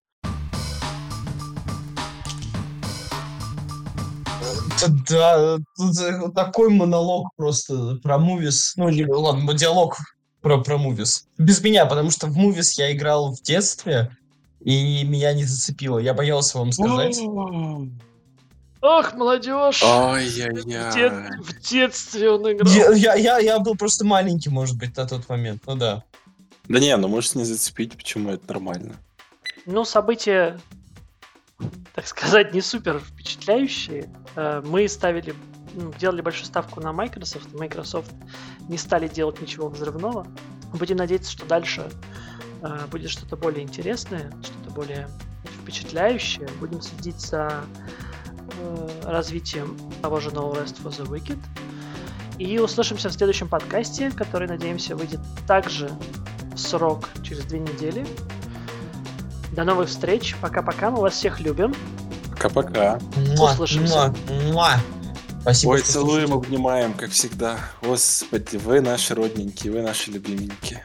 Да, тут э, такой монолог просто про мувис. Ну, не, ладно, диалог про, про мувис. Без меня, потому что в мувис я играл в детстве, и меня не зацепило. Я боялся вам сказать. Ох, молодежь! В, дет- в детстве он играл. Я, я, я, я был просто маленький, может быть, на тот момент. Ну да. Да не, ну можешь не зацепить, почему это нормально. Ну, события, так сказать, не супер впечатляющие. Э, Мы ставили, ну, делали большую ставку на Microsoft. Microsoft не стали делать ничего взрывного. Будем надеяться, что дальше э, будет что-то более интересное, что-то более впечатляющее. Будем следить за развитием того же нового Rest for the Wicked. И услышимся в следующем подкасте, который, надеемся, выйдет также в срок через две недели. До новых встреч. Пока-пока. Мы вас всех любим. Пока-пока. Услышимся. муа, муа. Спасибо, Ой, целуем, слушаете. обнимаем, как всегда. Господи, вы наши родненькие, вы наши любименькие.